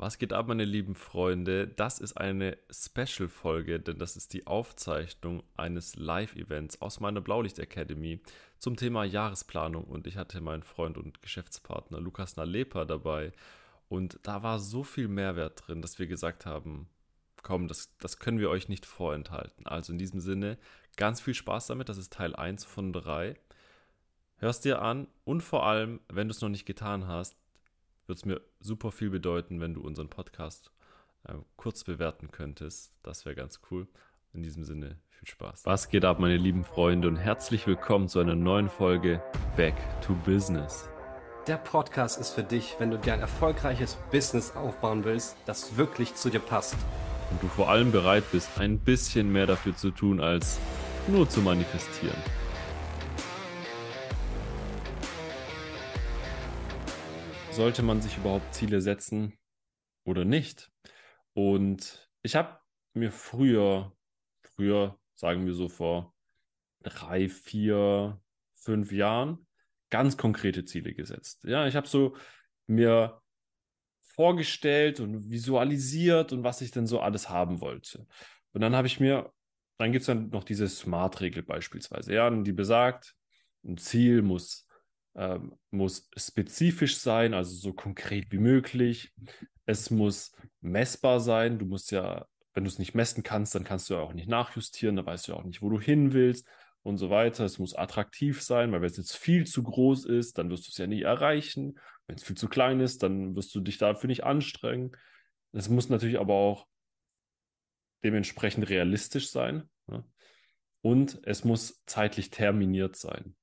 Was geht ab, meine lieben Freunde? Das ist eine Special-Folge, denn das ist die Aufzeichnung eines Live-Events aus meiner Blaulicht Academy zum Thema Jahresplanung. Und ich hatte meinen Freund und Geschäftspartner Lukas Nalepa dabei. Und da war so viel Mehrwert drin, dass wir gesagt haben, komm, das, das können wir euch nicht vorenthalten. Also in diesem Sinne, ganz viel Spaß damit. Das ist Teil 1 von 3. Hörst dir an und vor allem, wenn du es noch nicht getan hast, würde es mir super viel bedeuten, wenn du unseren Podcast äh, kurz bewerten könntest. Das wäre ganz cool. In diesem Sinne, viel Spaß. Was geht ab, meine lieben Freunde, und herzlich willkommen zu einer neuen Folge Back to Business. Der Podcast ist für dich, wenn du dir ein erfolgreiches Business aufbauen willst, das wirklich zu dir passt. Und du vor allem bereit bist, ein bisschen mehr dafür zu tun, als nur zu manifestieren. Sollte man sich überhaupt Ziele setzen oder nicht? Und ich habe mir früher, früher, sagen wir so vor drei, vier, fünf Jahren, ganz konkrete Ziele gesetzt. Ja, ich habe so mir vorgestellt und visualisiert und was ich denn so alles haben wollte. Und dann habe ich mir, dann gibt es dann noch diese Smart-Regel beispielsweise, ja, die besagt, ein Ziel muss ähm, muss spezifisch sein, also so konkret wie möglich. Es muss messbar sein. Du musst ja, wenn du es nicht messen kannst, dann kannst du ja auch nicht nachjustieren, dann weißt du ja auch nicht, wo du hin willst und so weiter. Es muss attraktiv sein, weil wenn es jetzt viel zu groß ist, dann wirst du es ja nie erreichen. Wenn es viel zu klein ist, dann wirst du dich dafür nicht anstrengen. Es muss natürlich aber auch dementsprechend realistisch sein. Ne? Und es muss zeitlich terminiert sein.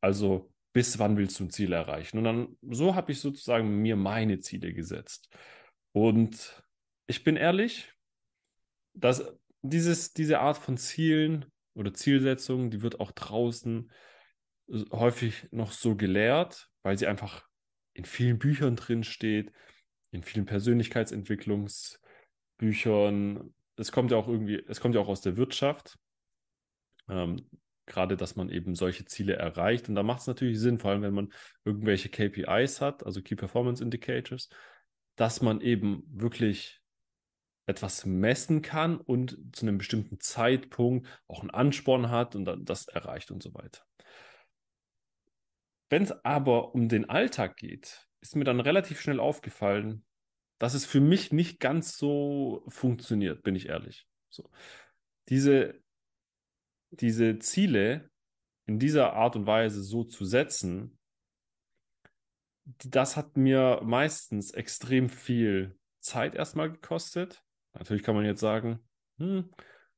Also bis wann willst du ein Ziel erreichen? Und dann, so habe ich sozusagen mir meine Ziele gesetzt. Und ich bin ehrlich, dass dieses, diese Art von Zielen oder Zielsetzungen, die wird auch draußen häufig noch so gelehrt, weil sie einfach in vielen Büchern drin steht, in vielen Persönlichkeitsentwicklungsbüchern. Es kommt ja auch irgendwie, es kommt ja auch aus der Wirtschaft. Ähm, gerade, dass man eben solche Ziele erreicht. Und da macht es natürlich Sinn, vor allem wenn man irgendwelche KPIs hat, also Key Performance Indicators, dass man eben wirklich etwas messen kann und zu einem bestimmten Zeitpunkt auch einen Ansporn hat und dann das erreicht und so weiter. Wenn es aber um den Alltag geht, ist mir dann relativ schnell aufgefallen, dass es für mich nicht ganz so funktioniert, bin ich ehrlich. So. Diese diese Ziele in dieser Art und Weise so zu setzen, das hat mir meistens extrem viel Zeit erstmal gekostet. Natürlich kann man jetzt sagen, hm,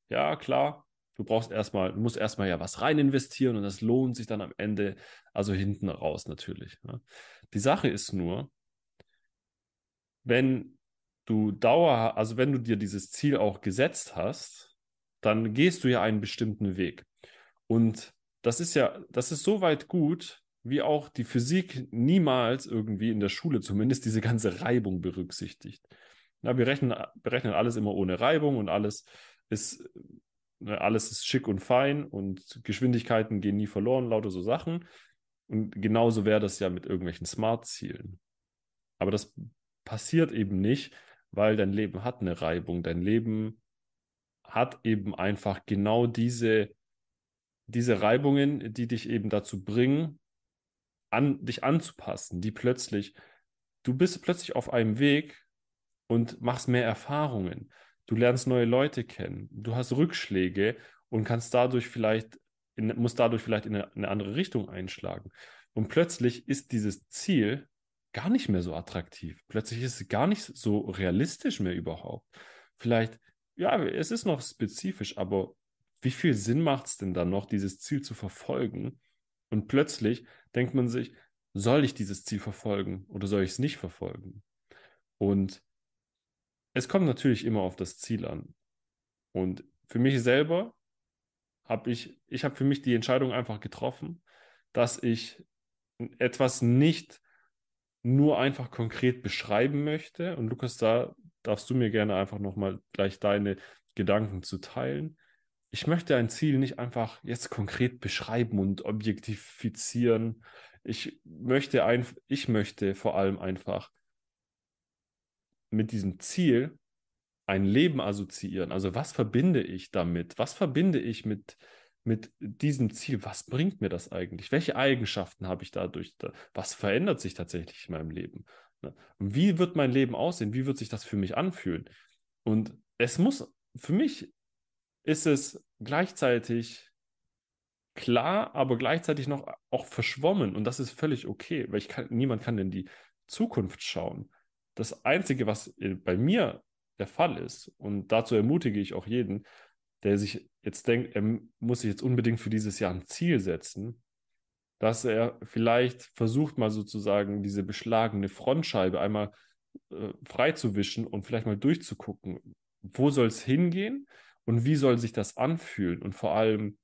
ja, klar, du brauchst erstmal, du musst erstmal ja was rein investieren und das lohnt sich dann am Ende, also hinten raus natürlich. Ne? Die Sache ist nur, wenn du Dauer, also wenn du dir dieses Ziel auch gesetzt hast, dann gehst du ja einen bestimmten Weg. Und das ist ja, das ist so weit gut, wie auch die Physik niemals irgendwie in der Schule zumindest diese ganze Reibung berücksichtigt. Ja, wir rechnen, berechnen alles immer ohne Reibung und alles ist, ne, alles ist schick und fein und Geschwindigkeiten gehen nie verloren, lauter so Sachen. Und genauso wäre das ja mit irgendwelchen Smart-Zielen. Aber das passiert eben nicht, weil dein Leben hat eine Reibung. Dein Leben hat eben einfach genau diese, diese Reibungen, die dich eben dazu bringen, an, dich anzupassen, die plötzlich, du bist plötzlich auf einem Weg und machst mehr Erfahrungen. Du lernst neue Leute kennen. Du hast Rückschläge und kannst dadurch vielleicht, in, musst dadurch vielleicht in eine, eine andere Richtung einschlagen. Und plötzlich ist dieses Ziel gar nicht mehr so attraktiv. Plötzlich ist es gar nicht so realistisch mehr überhaupt. Vielleicht ja, es ist noch spezifisch, aber wie viel Sinn macht es denn dann noch, dieses Ziel zu verfolgen? Und plötzlich denkt man sich, soll ich dieses Ziel verfolgen oder soll ich es nicht verfolgen? Und es kommt natürlich immer auf das Ziel an. Und für mich selber habe ich, ich habe für mich die Entscheidung einfach getroffen, dass ich etwas nicht nur einfach konkret beschreiben möchte. Und Lukas, da darfst du mir gerne einfach nochmal gleich deine Gedanken zu teilen. Ich möchte ein Ziel nicht einfach jetzt konkret beschreiben und objektifizieren. Ich möchte ein, ich möchte vor allem einfach mit diesem Ziel ein Leben assoziieren. Also was verbinde ich damit? Was verbinde ich mit, mit diesem Ziel? Was bringt mir das eigentlich? Welche Eigenschaften habe ich dadurch? Was verändert sich tatsächlich in meinem Leben? Ne? Wie wird mein Leben aussehen? Wie wird sich das für mich anfühlen? Und es muss, für mich ist es gleichzeitig klar, aber gleichzeitig noch auch verschwommen. Und das ist völlig okay, weil ich kann, niemand kann in die Zukunft schauen. Das Einzige, was bei mir der Fall ist, und dazu ermutige ich auch jeden, der sich jetzt denkt, er muss sich jetzt unbedingt für dieses Jahr ein Ziel setzen, dass er vielleicht versucht, mal sozusagen diese beschlagene Frontscheibe einmal äh, freizuwischen und vielleicht mal durchzugucken, wo soll es hingehen und wie soll sich das anfühlen und vor allem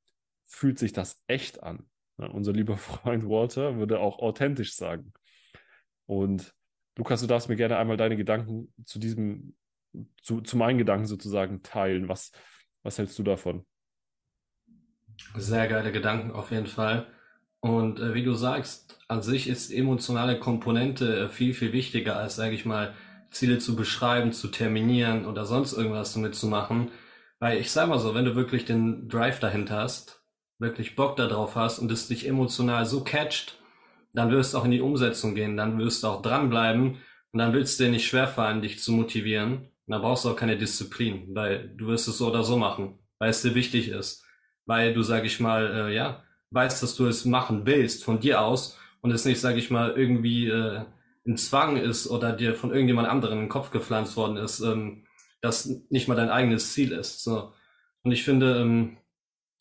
fühlt sich das echt an. Ja, unser lieber Freund Walter würde auch authentisch sagen. Und Lukas, du darfst mir gerne einmal deine Gedanken zu diesem, zu, zu meinen Gedanken sozusagen teilen. Was, was hältst du davon? Sehr geile Gedanken auf jeden Fall. Und äh, wie du sagst, an sich ist emotionale Komponente äh, viel, viel wichtiger als, sage ich mal, Ziele zu beschreiben, zu terminieren oder sonst irgendwas damit zu machen. Weil ich sag mal so, wenn du wirklich den Drive dahinter hast, wirklich Bock darauf hast und es dich emotional so catcht, dann wirst du auch in die Umsetzung gehen, dann wirst du auch dranbleiben und dann willst du dir nicht schwerfallen, dich zu motivieren. Und dann brauchst du auch keine Disziplin, weil du wirst es so oder so machen, weil es dir wichtig ist. Weil du, sag ich mal, äh, ja, weißt, dass du es machen willst von dir aus und es nicht, sage ich mal, irgendwie äh, ein Zwang ist oder dir von irgendjemand anderem in den Kopf gepflanzt worden ist, ähm, das nicht mal dein eigenes Ziel ist. So. Und ich finde, ähm,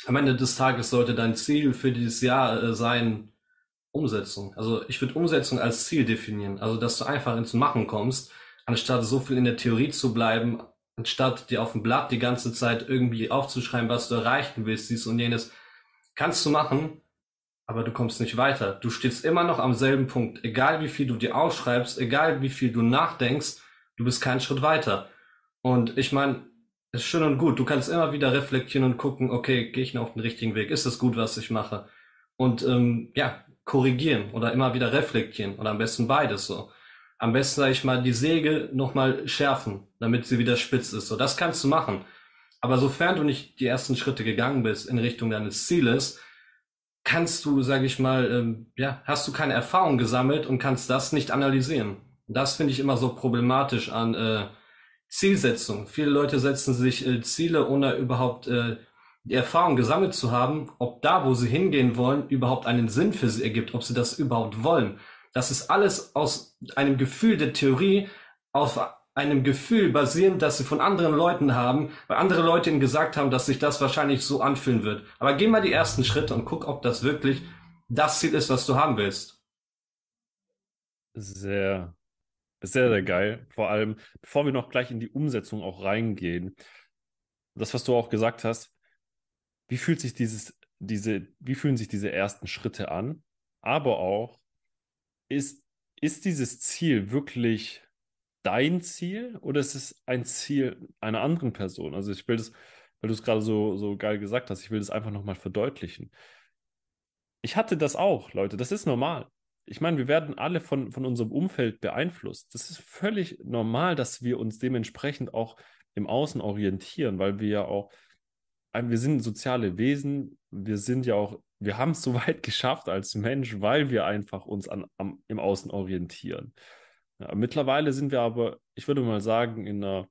am Ende des Tages sollte dein Ziel für dieses Jahr äh, sein, Umsetzung. Also ich würde Umsetzung als Ziel definieren. Also dass du einfach ins Machen kommst, anstatt so viel in der Theorie zu bleiben, anstatt dir auf dem Blatt die ganze Zeit irgendwie aufzuschreiben, was du erreichen willst, dies und jenes. Kannst du machen, aber du kommst nicht weiter. Du stehst immer noch am selben Punkt. Egal wie viel du dir aufschreibst, egal wie viel du nachdenkst, du bist keinen Schritt weiter. Und ich meine, ist schön und gut. Du kannst immer wieder reflektieren und gucken, okay, gehe ich noch auf den richtigen Weg? Ist es gut, was ich mache? Und ähm, ja, korrigieren oder immer wieder reflektieren oder am besten beides so. Am besten, sag ich mal, die Säge nochmal schärfen, damit sie wieder spitz ist. So, das kannst du machen. Aber sofern du nicht die ersten Schritte gegangen bist in Richtung deines Zieles, kannst du, sage ich mal, ähm, ja, hast du keine Erfahrung gesammelt und kannst das nicht analysieren. Das finde ich immer so problematisch an äh, Zielsetzung. Viele Leute setzen sich äh, Ziele, ohne überhaupt äh, die Erfahrung gesammelt zu haben, ob da, wo sie hingehen wollen, überhaupt einen Sinn für sie ergibt, ob sie das überhaupt wollen. Das ist alles aus einem Gefühl der Theorie, auf einem Gefühl basierend, das sie von anderen Leuten haben, weil andere Leute ihnen gesagt haben, dass sich das wahrscheinlich so anfühlen wird. Aber geh mal die ersten Schritte und guck, ob das wirklich das Ziel ist, was du haben willst. Sehr, sehr, sehr geil. Vor allem, bevor wir noch gleich in die Umsetzung auch reingehen, das, was du auch gesagt hast, wie fühlt sich dieses, diese, wie fühlen sich diese ersten Schritte an? Aber auch, ist, ist dieses Ziel wirklich dein Ziel oder ist es ein Ziel einer anderen Person? Also ich will das, weil du es gerade so, so geil gesagt hast, ich will das einfach nochmal verdeutlichen. Ich hatte das auch, Leute, das ist normal. Ich meine, wir werden alle von, von unserem Umfeld beeinflusst. Das ist völlig normal, dass wir uns dementsprechend auch im Außen orientieren, weil wir ja auch, wir sind soziale Wesen, wir sind ja auch, wir haben es so weit geschafft als Mensch, weil wir einfach uns an, am, im Außen orientieren. Ja, mittlerweile sind wir aber, ich würde mal sagen, in einer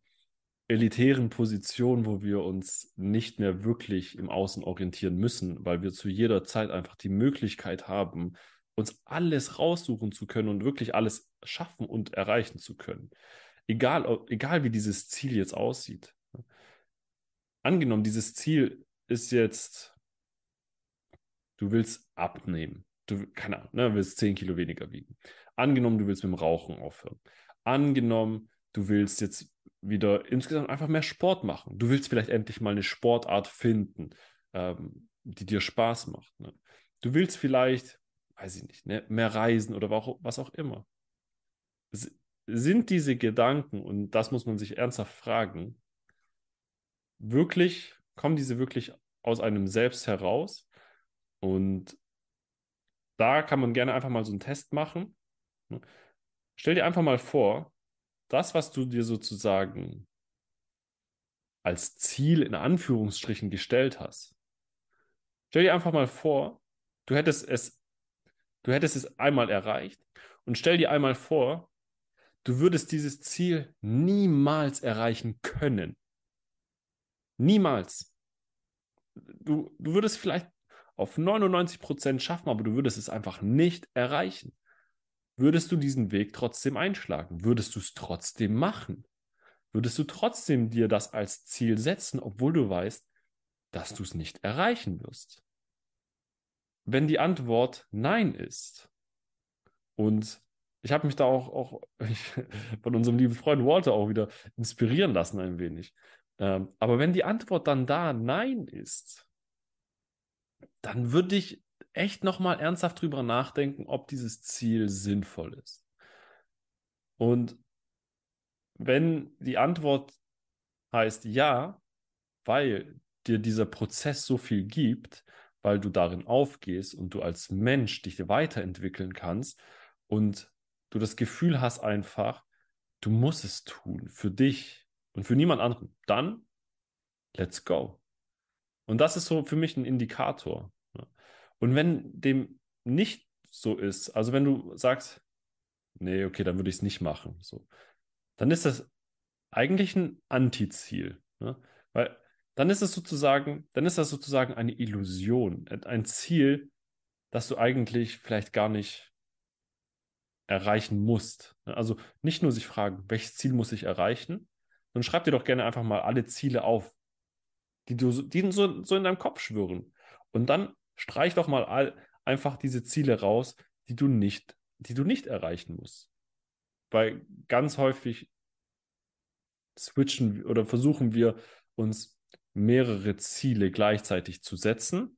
elitären Position, wo wir uns nicht mehr wirklich im Außen orientieren müssen, weil wir zu jeder Zeit einfach die Möglichkeit haben, uns alles raussuchen zu können und wirklich alles schaffen und erreichen zu können. Egal, egal wie dieses Ziel jetzt aussieht. Angenommen, dieses Ziel ist jetzt, du willst abnehmen. Du, keine Ahnung, ne, willst 10 Kilo weniger wiegen. Angenommen, du willst mit dem Rauchen aufhören. Angenommen, du willst jetzt wieder insgesamt einfach mehr Sport machen. Du willst vielleicht endlich mal eine Sportart finden, ähm, die dir Spaß macht. Ne? Du willst vielleicht, weiß ich nicht, ne, mehr reisen oder was auch immer. S sind diese Gedanken, und das muss man sich ernsthaft fragen, wirklich, kommen diese wirklich aus einem selbst heraus? Und da kann man gerne einfach mal so einen Test machen. Stell dir einfach mal vor, das, was du dir sozusagen als Ziel in Anführungsstrichen gestellt hast. Stell dir einfach mal vor, du hättest es, du hättest es einmal erreicht und stell dir einmal vor, du würdest dieses Ziel niemals erreichen können. Niemals. Du, du würdest vielleicht auf 99 Prozent schaffen, aber du würdest es einfach nicht erreichen. Würdest du diesen Weg trotzdem einschlagen? Würdest du es trotzdem machen? Würdest du trotzdem dir das als Ziel setzen, obwohl du weißt, dass du es nicht erreichen wirst? Wenn die Antwort Nein ist, und ich habe mich da auch, auch von unserem lieben Freund Walter auch wieder inspirieren lassen ein wenig. Ähm, aber wenn die Antwort dann da Nein ist, dann würde ich echt nochmal ernsthaft drüber nachdenken, ob dieses Ziel sinnvoll ist. Und wenn die Antwort heißt ja, weil dir dieser Prozess so viel gibt, weil du darin aufgehst und du als Mensch dich weiterentwickeln kannst und du das Gefühl hast einfach, du musst es tun für dich und für niemand anderen, dann let's go. Und das ist so für mich ein Indikator. Und wenn dem nicht so ist, also wenn du sagst, nee, okay, dann würde ich es nicht machen, so, dann ist das eigentlich ein Antiziel. Ne? Weil dann ist es sozusagen, dann ist das sozusagen eine Illusion, ein Ziel, das du eigentlich vielleicht gar nicht erreichen musst. Ne? Also nicht nur sich fragen, welches Ziel muss ich erreichen, sondern schreib dir doch gerne einfach mal alle Ziele auf, die du die so, so in deinem Kopf schwören. Und dann streich doch mal all, einfach diese Ziele raus, die du nicht, die du nicht erreichen musst. Weil ganz häufig switchen oder versuchen wir uns mehrere Ziele gleichzeitig zu setzen,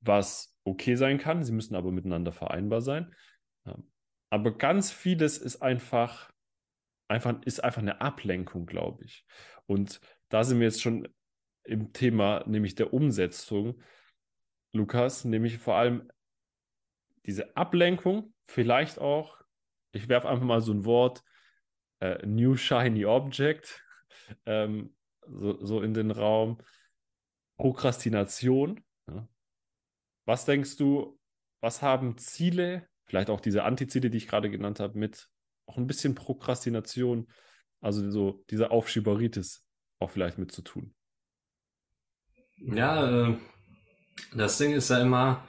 was okay sein kann. Sie müssen aber miteinander vereinbar sein. Aber ganz vieles ist einfach, einfach, ist einfach eine Ablenkung, glaube ich. Und da sind wir jetzt schon im Thema, nämlich der Umsetzung, Lukas, nämlich vor allem diese Ablenkung, vielleicht auch, ich werfe einfach mal so ein Wort, äh, New Shiny Object, ähm, so, so in den Raum. Prokrastination. Ja. Was denkst du, was haben Ziele, vielleicht auch diese Antiziele, die ich gerade genannt habe, mit auch ein bisschen Prokrastination, also so diese Aufschieberitis auch vielleicht mit zu tun? Ja, äh, das Ding ist ja immer,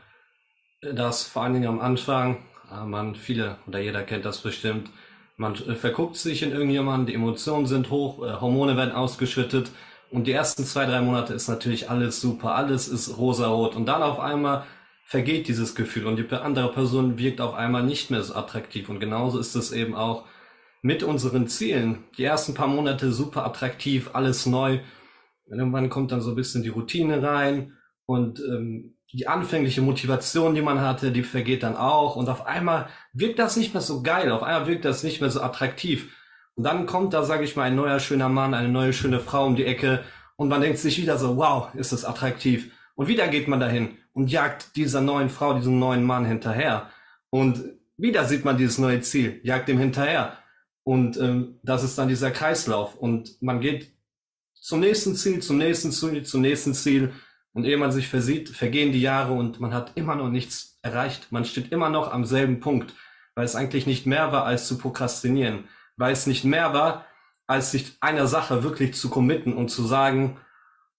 dass vor allen Dingen am Anfang, äh, man viele oder jeder kennt das bestimmt, man verguckt sich in irgendjemanden, die Emotionen sind hoch, äh, Hormone werden ausgeschüttet und die ersten zwei, drei Monate ist natürlich alles super, alles ist rosarot und dann auf einmal vergeht dieses Gefühl und die andere Person wirkt auf einmal nicht mehr so attraktiv und genauso ist es eben auch mit unseren Zielen. Die ersten paar Monate super attraktiv, alles neu. Irgendwann kommt dann so ein bisschen die Routine rein und ähm, die anfängliche Motivation, die man hatte, die vergeht dann auch. Und auf einmal wirkt das nicht mehr so geil. Auf einmal wirkt das nicht mehr so attraktiv. Und dann kommt da, sage ich mal, ein neuer schöner Mann, eine neue schöne Frau um die Ecke. Und man denkt sich wieder so, wow, ist das attraktiv. Und wieder geht man dahin und jagt dieser neuen Frau, diesem neuen Mann hinterher. Und wieder sieht man dieses neue Ziel, jagt dem hinterher. Und ähm, das ist dann dieser Kreislauf. Und man geht zum nächsten Ziel, zum nächsten Ziel, zum nächsten Ziel. Und ehe man sich versieht, vergehen die Jahre und man hat immer noch nichts erreicht. Man steht immer noch am selben Punkt, weil es eigentlich nicht mehr war, als zu prokrastinieren. Weil es nicht mehr war, als sich einer Sache wirklich zu committen und zu sagen,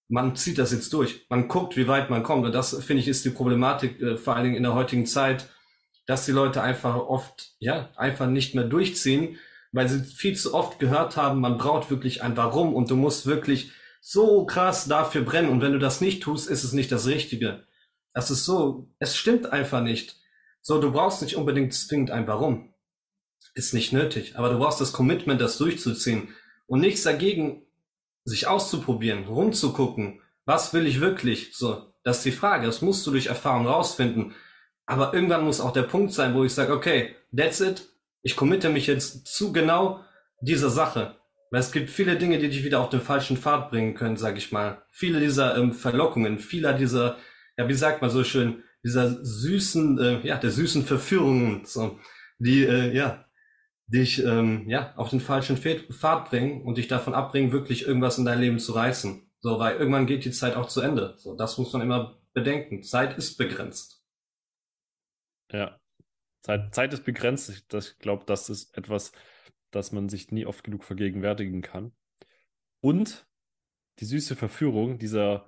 man zieht das jetzt durch. Man guckt, wie weit man kommt. Und das, finde ich, ist die Problematik, äh, vor allen Dingen in der heutigen Zeit, dass die Leute einfach oft, ja, einfach nicht mehr durchziehen, weil sie viel zu oft gehört haben, man braucht wirklich ein Warum und du musst wirklich so krass dafür brennen und wenn du das nicht tust, ist es nicht das Richtige. Das ist so, es stimmt einfach nicht. So, du brauchst nicht unbedingt zwingend ein Warum. Ist nicht nötig, aber du brauchst das Commitment, das durchzuziehen und nichts dagegen, sich auszuprobieren, rumzugucken. Was will ich wirklich? So, das ist die Frage. Das musst du durch Erfahrung rausfinden. Aber irgendwann muss auch der Punkt sein, wo ich sage, okay, that's it. Ich committe mich jetzt zu genau dieser Sache. Weil es gibt viele Dinge, die dich wieder auf den falschen Pfad bringen können, sag ich mal. Viele dieser ähm, Verlockungen, vieler dieser, ja, wie sagt man so schön, dieser süßen, äh, ja, der süßen Verführungen, so, die, äh, ja, dich ähm, ja auf den falschen Pfad bringen und dich davon abbringen, wirklich irgendwas in dein Leben zu reißen. So, weil irgendwann geht die Zeit auch zu Ende. So, das muss man immer bedenken. Zeit ist begrenzt. Ja, Zeit, Zeit ist begrenzt. Ich, ich glaube, das ist etwas, das man sich nie oft genug vergegenwärtigen kann. Und die süße Verführung, dieser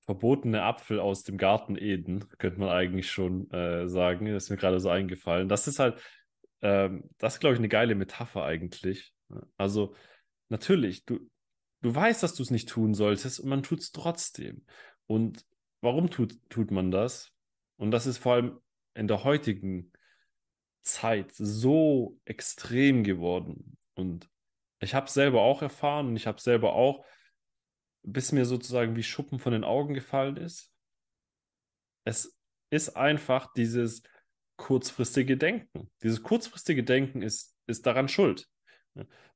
verbotene Apfel aus dem Garten Eden, könnte man eigentlich schon äh, sagen. Das ist mir gerade so eingefallen. Das ist halt, ähm, das glaube ich, eine geile Metapher eigentlich. Also, natürlich, du, du weißt, dass du es nicht tun solltest und man tut es trotzdem. Und warum tut, tut man das? Und das ist vor allem in der heutigen Zeit so extrem geworden. Und ich habe selber auch erfahren und ich habe selber auch, bis mir sozusagen wie Schuppen von den Augen gefallen ist. Es ist einfach dieses kurzfristige Denken. Dieses kurzfristige Denken ist, ist daran schuld.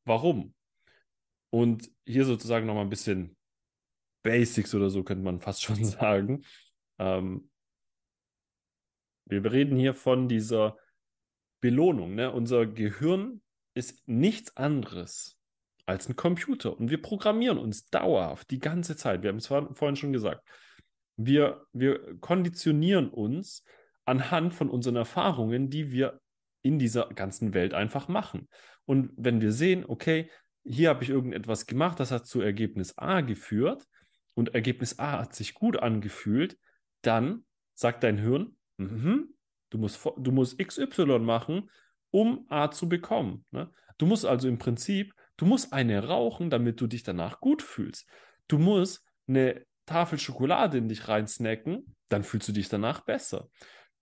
Warum? Und hier sozusagen nochmal ein bisschen Basics oder so könnte man fast schon sagen. Ähm, wir reden hier von dieser Belohnung. Ne? Unser Gehirn ist nichts anderes als ein Computer und wir programmieren uns dauerhaft die ganze Zeit. Wir haben es vorhin schon gesagt. Wir, wir konditionieren uns anhand von unseren Erfahrungen, die wir in dieser ganzen Welt einfach machen. Und wenn wir sehen, okay, hier habe ich irgendetwas gemacht, das hat zu Ergebnis A geführt und Ergebnis A hat sich gut angefühlt, dann sagt dein Hirn, mm Du musst, du musst XY machen, um A zu bekommen. Ne? Du musst also im Prinzip, du musst eine rauchen, damit du dich danach gut fühlst. Du musst eine Tafel Schokolade in dich reinsnacken, dann fühlst du dich danach besser.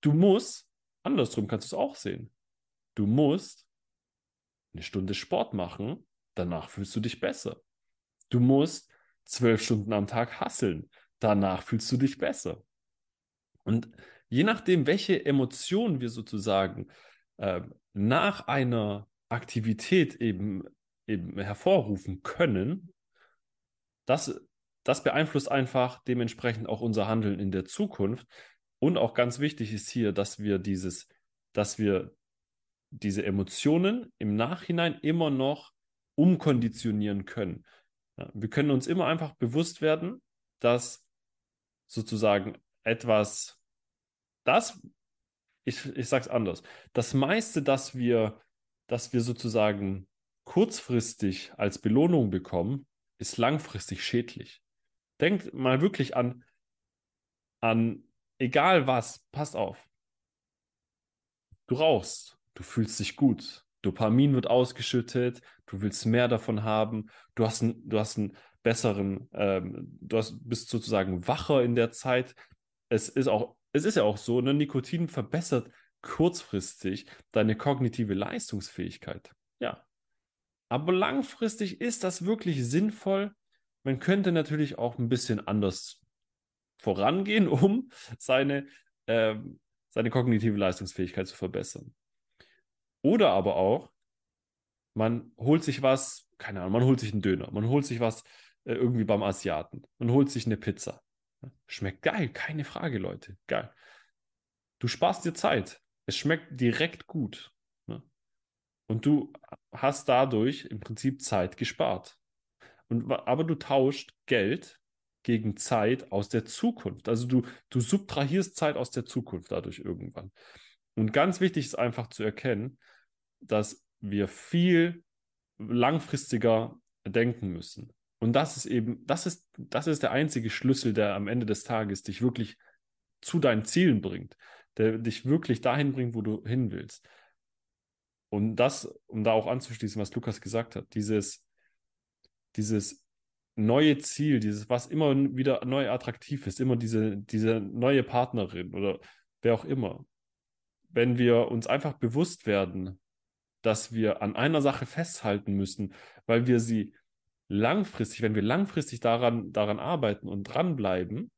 Du musst, andersrum kannst du es auch sehen, du musst eine Stunde Sport machen, danach fühlst du dich besser. Du musst zwölf Stunden am Tag hasseln, danach fühlst du dich besser. Und je nachdem, welche Emotionen wir sozusagen äh, nach einer Aktivität eben, eben hervorrufen können, das, das beeinflusst einfach dementsprechend auch unser Handeln in der Zukunft. Und auch ganz wichtig ist hier, dass wir dieses, dass wir diese Emotionen im Nachhinein immer noch umkonditionieren können. Wir können uns immer einfach bewusst werden, dass sozusagen etwas das, ich, ich sage es anders, das meiste, das wir, das wir sozusagen kurzfristig als Belohnung bekommen, ist langfristig schädlich. Denkt mal wirklich an, an egal was, passt auf. Du rauchst, du fühlst dich gut, Dopamin wird ausgeschüttet, du willst mehr davon haben, du hast, ein, du hast einen besseren, ähm, du hast, bist sozusagen wacher in der Zeit. Es ist auch es ist ja auch so, ne, Nikotin verbessert kurzfristig deine kognitive Leistungsfähigkeit. Ja. Aber langfristig ist das wirklich sinnvoll. Man könnte natürlich auch ein bisschen anders vorangehen, um seine, äh, seine kognitive Leistungsfähigkeit zu verbessern. Oder aber auch, man holt sich was, keine Ahnung, man holt sich einen Döner, man holt sich was äh, irgendwie beim Asiaten, man holt sich eine Pizza. Schmeckt geil, keine Frage, Leute. Geil. Du sparst dir Zeit. Es schmeckt direkt gut. Ne? Und du hast dadurch im Prinzip Zeit gespart. Und, aber du tauscht Geld gegen Zeit aus der Zukunft. Also du, du subtrahierst Zeit aus der Zukunft dadurch irgendwann. Und ganz wichtig ist einfach zu erkennen, dass wir viel langfristiger denken müssen. Und das ist eben, das ist, das ist der einzige Schlüssel, der am Ende des Tages dich wirklich zu deinen Zielen bringt, der dich wirklich dahin bringt, wo du hin willst. Und das, um da auch anzuschließen, was Lukas gesagt hat, dieses, dieses neue Ziel, dieses, was immer wieder neu attraktiv ist, immer diese, diese neue Partnerin oder wer auch immer. Wenn wir uns einfach bewusst werden, dass wir an einer Sache festhalten müssen, weil wir sie langfristig, wenn wir langfristig daran, daran arbeiten und dranbleiben,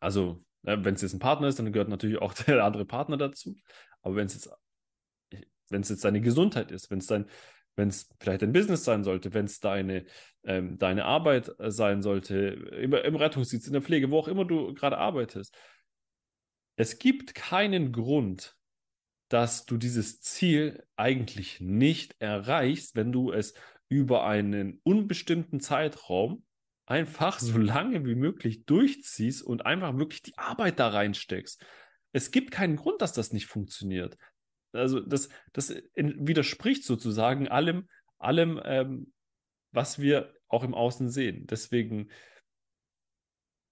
also äh, wenn es jetzt ein Partner ist, dann gehört natürlich auch der andere Partner dazu. Aber wenn es jetzt, wenn es jetzt deine Gesundheit ist, wenn es dein, wenn es vielleicht ein Business sein sollte, wenn es deine, ähm, deine Arbeit äh, sein sollte, im, im Rettungsdienst, in der Pflege, wo auch immer du gerade arbeitest. Es gibt keinen Grund, dass du dieses Ziel eigentlich nicht erreichst, wenn du es über einen unbestimmten Zeitraum einfach so lange wie möglich durchziehst und einfach wirklich die Arbeit da reinsteckst. Es gibt keinen Grund, dass das nicht funktioniert. Also das, das widerspricht sozusagen allem, allem, ähm, was wir auch im Außen sehen. Deswegen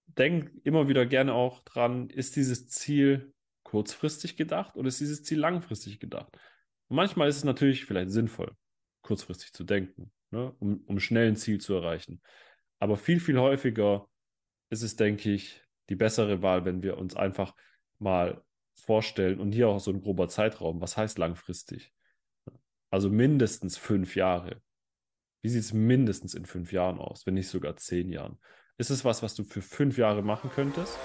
denk immer wieder gerne auch dran, ist dieses Ziel kurzfristig gedacht oder ist dieses Ziel langfristig gedacht? Und manchmal ist es natürlich vielleicht sinnvoll, kurzfristig zu denken, ne, um, um schnell ein Ziel zu erreichen. Aber viel, viel häufiger ist es, denke ich, die bessere Wahl, wenn wir uns einfach mal vorstellen und hier auch so ein grober Zeitraum. Was heißt langfristig? Also mindestens fünf Jahre. Wie sieht es mindestens in fünf Jahren aus, wenn nicht sogar zehn Jahren? Ist es was, was du für fünf Jahre machen könntest?